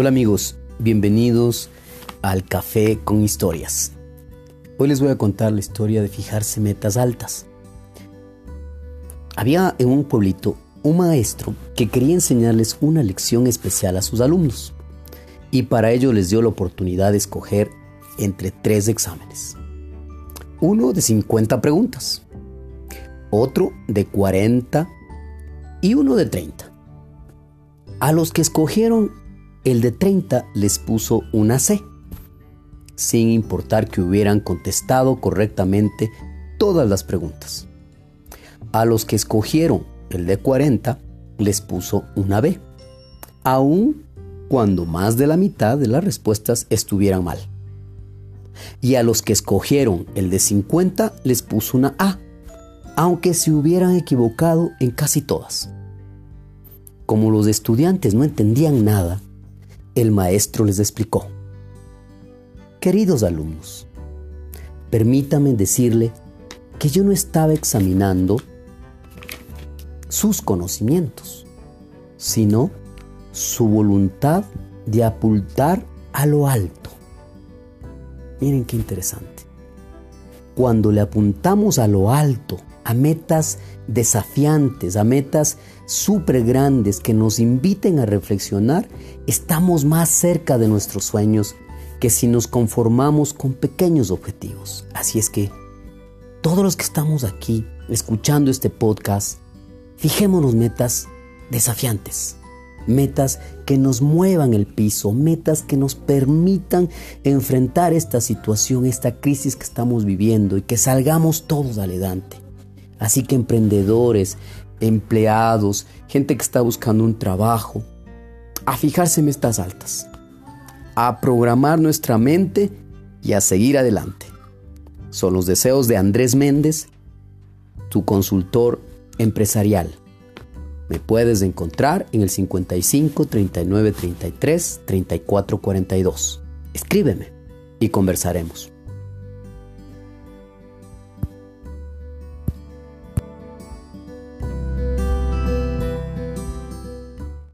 Hola amigos, bienvenidos al Café con Historias. Hoy les voy a contar la historia de fijarse metas altas. Había en un pueblito un maestro que quería enseñarles una lección especial a sus alumnos y para ello les dio la oportunidad de escoger entre tres exámenes. Uno de 50 preguntas, otro de 40 y uno de 30. A los que escogieron el de 30 les puso una C, sin importar que hubieran contestado correctamente todas las preguntas. A los que escogieron el de 40 les puso una B, aun cuando más de la mitad de las respuestas estuvieran mal. Y a los que escogieron el de 50 les puso una A, aunque se hubieran equivocado en casi todas. Como los estudiantes no entendían nada, el maestro les explicó. Queridos alumnos, permítame decirle que yo no estaba examinando sus conocimientos, sino su voluntad de apuntar a lo alto. Miren qué interesante. Cuando le apuntamos a lo alto, a metas desafiantes, a metas súper grandes que nos inviten a reflexionar, estamos más cerca de nuestros sueños que si nos conformamos con pequeños objetivos. Así es que todos los que estamos aquí escuchando este podcast, fijémonos metas desafiantes, metas que nos muevan el piso, metas que nos permitan enfrentar esta situación, esta crisis que estamos viviendo y que salgamos todos adelante. Así que emprendedores, empleados, gente que está buscando un trabajo, a fijarse en metas altas, a programar nuestra mente y a seguir adelante. Son los deseos de Andrés Méndez, tu consultor empresarial. Me puedes encontrar en el 55 39 33 34 42. Escríbeme y conversaremos.